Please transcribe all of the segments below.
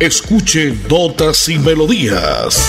Escuche. Notas y Melodías,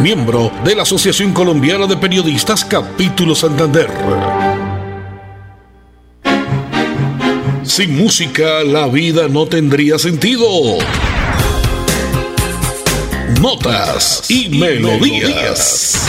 miembro de la Asociación Colombiana de Periodistas Capítulo Santander. Sin música la vida no tendría sentido. Notas y, melodías.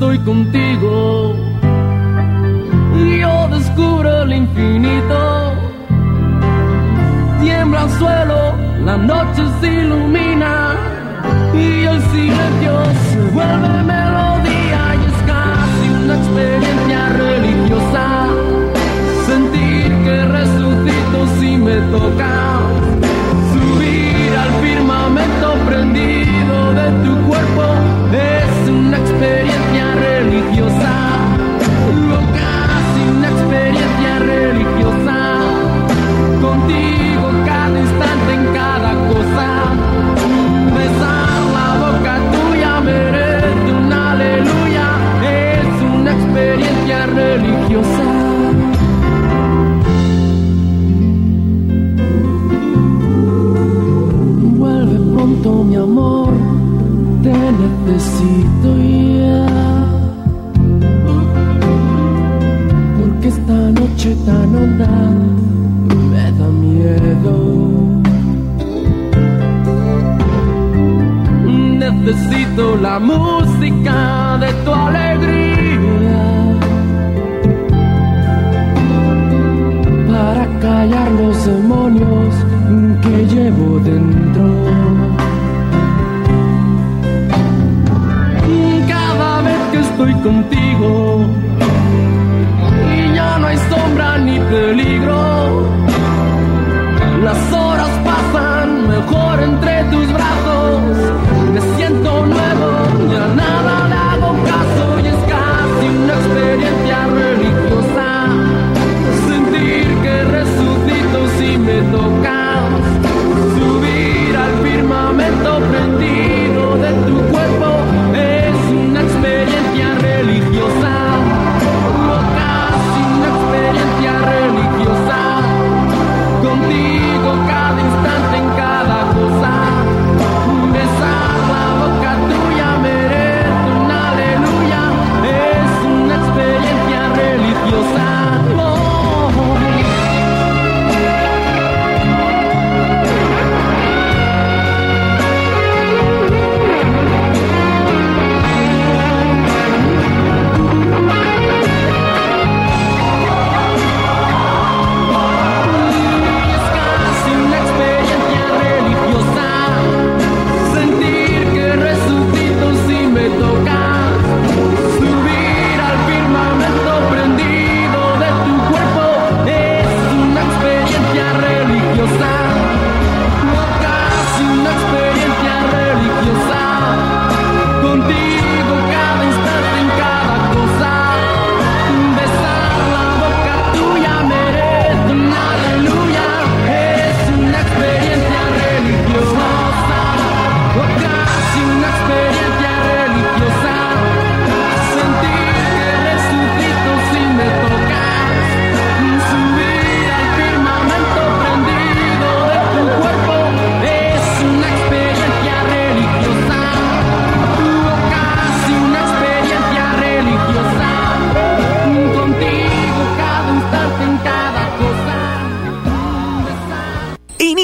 Estoy contigo. Yo descubro el infinito. Tiembla el suelo, la noche se ilumina y el silencio se vuelve melodía y es casi una experiencia religiosa. Sentir que resucito si me toca música de tu alegría para callar los demonios que llevo dentro. estoy contigo y ya no hay sombra ni peligro. Las horas pasan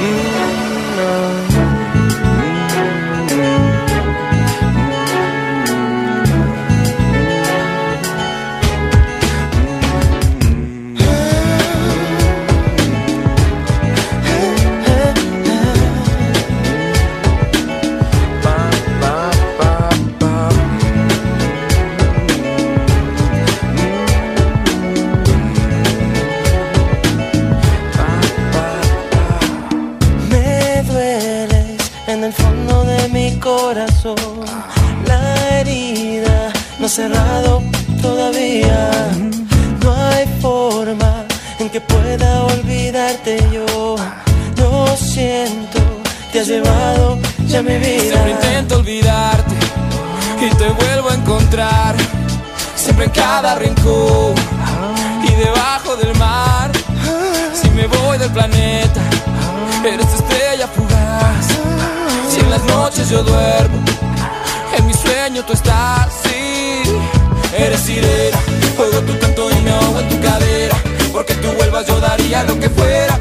Mm. siento, te has llevado ya mi vida. Siempre intento olvidarte y te vuelvo a encontrar. Siempre en cada rincón y debajo del mar. Si me voy del planeta, eres estrella fugaz. Si en las noches yo duermo, en mi sueño tú estás. Sí, eres sirena, juego tu canto y me ahogo en tu cadera. Porque tú vuelvas yo daría lo que fuera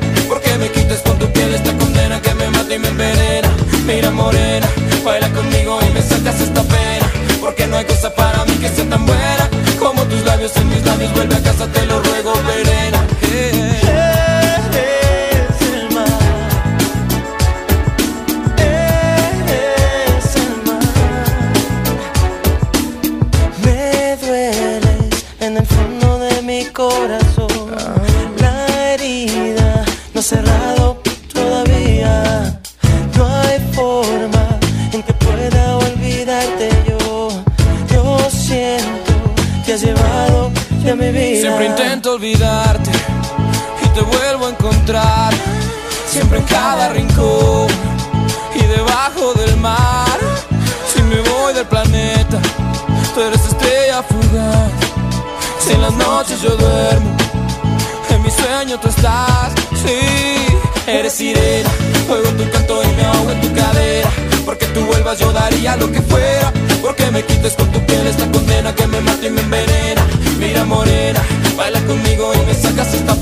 me envenena Mira morena, baila conmigo y me sacas esta pena Porque no hay cosa para mí que sea tan buena Como tus labios en mis labios, vuelve a casa, te lo ruego. tú estás. Sí, eres sirena. Juego tu canto y me ahogo en tu cadera. Porque tú vuelvas, yo daría lo que fuera. Porque me quites con tu piel esta condena que me mata y me envenena. Mira, morena, baila conmigo y me sacas esta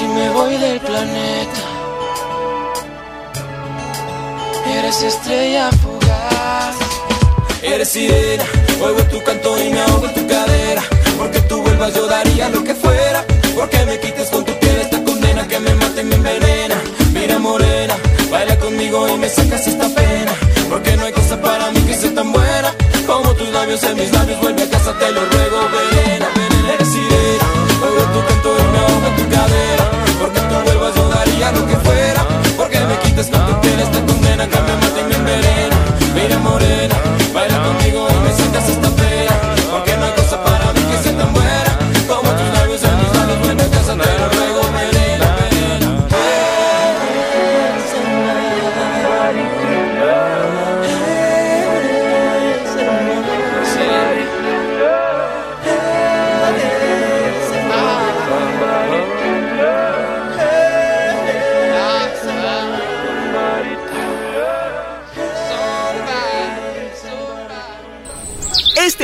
si me voy del planeta. Eres estrella fugaz. Eres sirena, oigo tu canto y me ahogo en tu cadera. Porque tú vuelvas yo daría lo que fuera. Porque me quites con tu piel esta condena que me mata y me envenena. Mira morena, baila conmigo y me sacas esta pena. Porque no hay cosa para mí que sea tan buena como tus labios en mis labios. Vuelve a casa, te lo ruego, ven.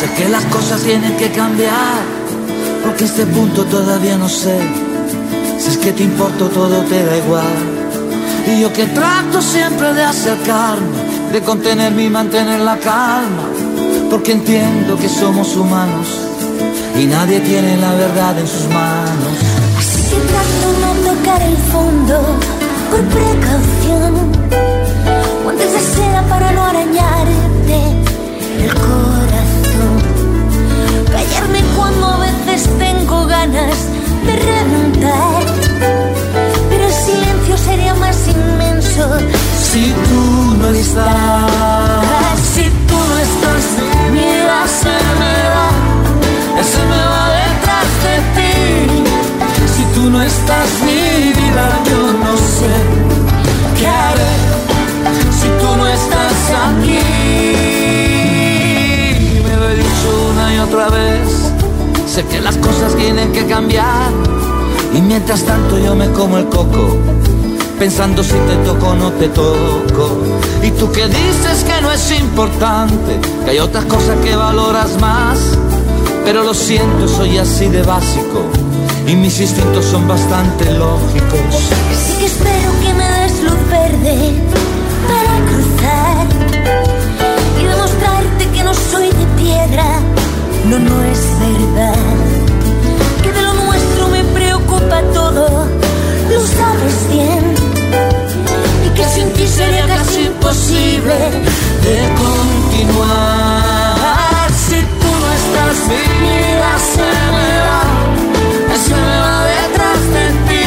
Sé que las cosas tienen que cambiar. Porque este punto todavía no sé. Si es que te importo todo te da igual. Y yo que trato siempre de acercarme, de contenerme y mantener la calma. Porque entiendo que somos humanos y nadie tiene la verdad en sus manos. Así que trato no tocar el fondo por precaución. Guantes de para no arañarte el corazón. Ganas de remontar. Pero el silencio sería más inmenso Si tú no estás, Sé que las cosas tienen que cambiar. Y mientras tanto yo me como el coco pensando si te toco o no te toco. Y tú que dices que no es importante, que hay otras cosas que valoras más. Pero lo siento, soy así de básico y mis instintos son bastante lógicos. Así que espero que me des luz verde para cruzar y demostrarte que no soy de piedra. No, no es verdad. Que de lo nuestro me preocupa todo, lo sabes bien. Y que sin ti sería casi imposible de continuar. Si tú no estás, mi vida se me va, se me va detrás de ti.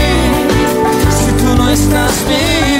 Si tú no estás, mi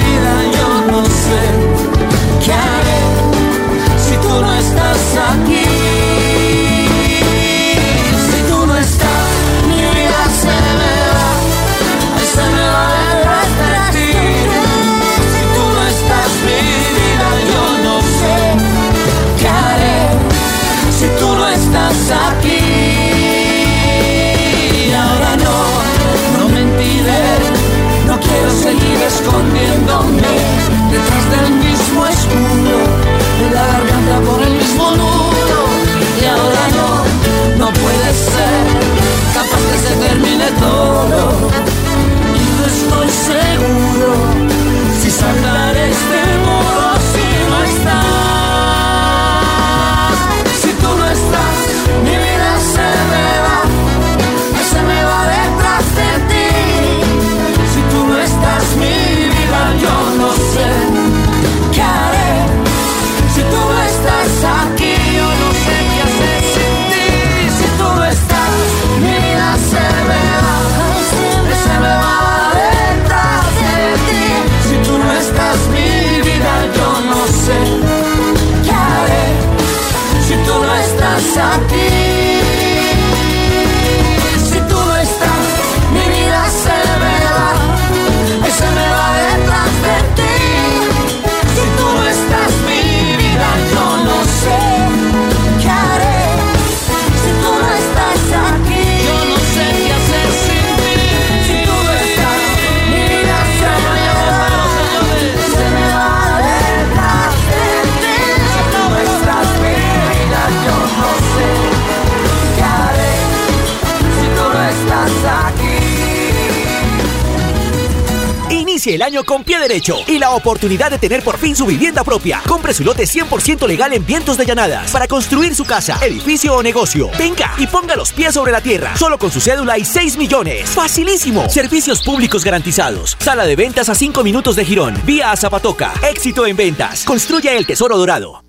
el año con pie derecho y la oportunidad de tener por fin su vivienda propia. Compre su lote 100% legal en Vientos de Llanadas para construir su casa, edificio o negocio. Venga y ponga los pies sobre la tierra, solo con su cédula y 6 millones. Facilísimo. Servicios públicos garantizados. Sala de ventas a 5 minutos de Girón. Vía a Zapatoca. Éxito en ventas. Construya el tesoro dorado.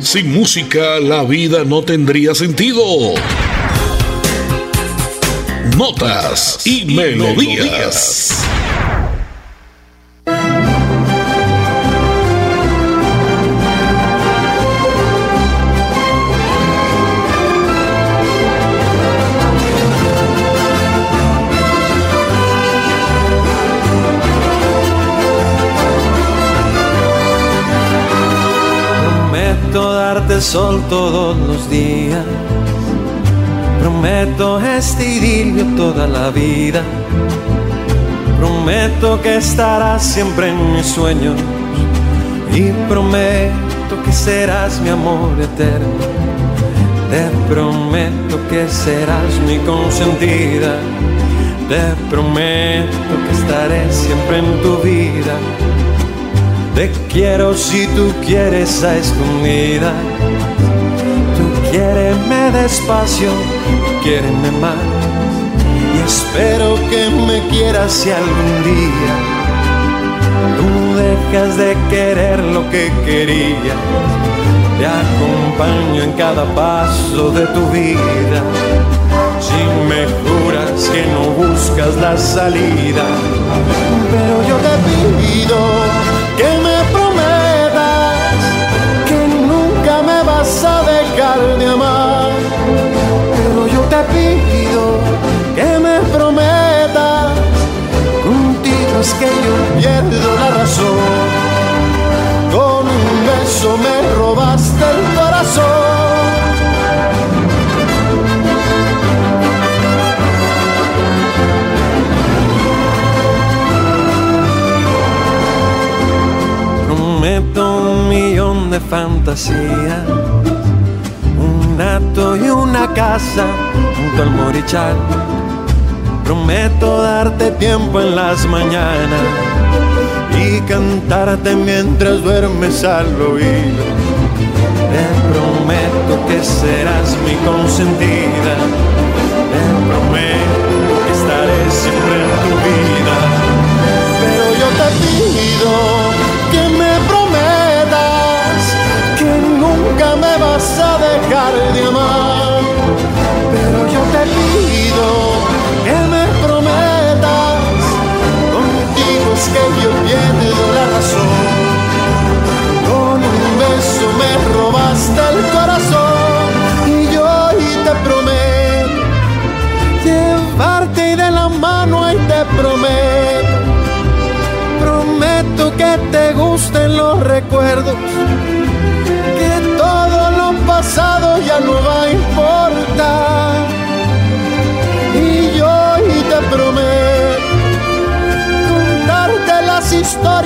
Sin música la vida no tendría sentido. Notas y, melodías. Sol todos los días. Prometo este idilio toda la vida. Prometo que estarás siempre en mis sueños. Y prometo que serás mi amor eterno. Te prometo que serás mi consentida. Te prometo que estaré siempre en tu vida. Te quiero si tú quieres a escondida Quiéreme despacio, quiéreme más. Y espero que me quieras si algún día tú dejas de querer lo que quería. Te acompaño en cada paso de tu vida. Si me juras que no buscas la salida, pero yo te pido que me que me prometas, contigo es que yo pierdo la razón. Con un beso me robaste el corazón. Un millón de fantasías y una casa al morichal. Prometo darte tiempo en las mañanas y cantarte mientras duermes al oído.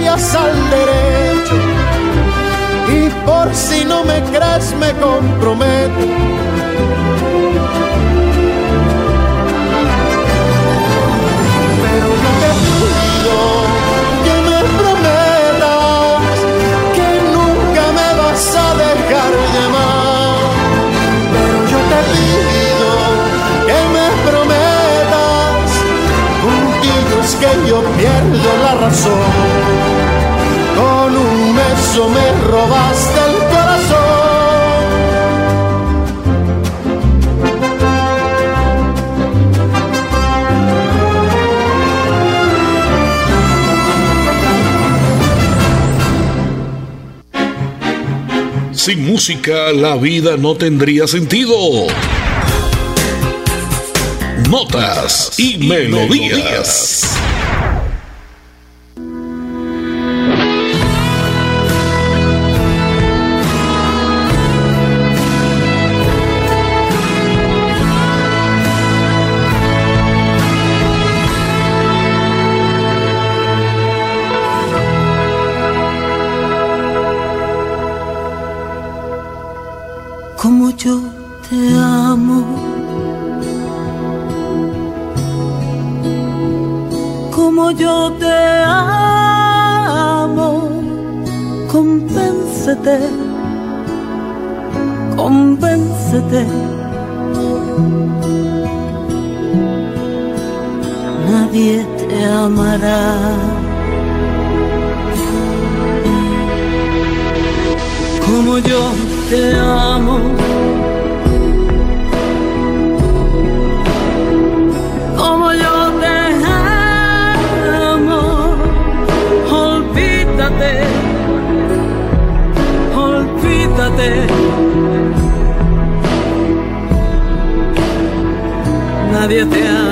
Historias al derecho. Y por si no me crees me comprometo. Pero no te pido que me prometas que nunca me vas a dejar de amar. que yo pierdo la razón. Beso me robaste el corazón. Sin música la vida no tendría sentido. Notas y, melodías. te amo. Como yo te amo, compénsate, compénsate. Nadie te amará. Como yo te amo olvídate, olvídate. Nadie te amará.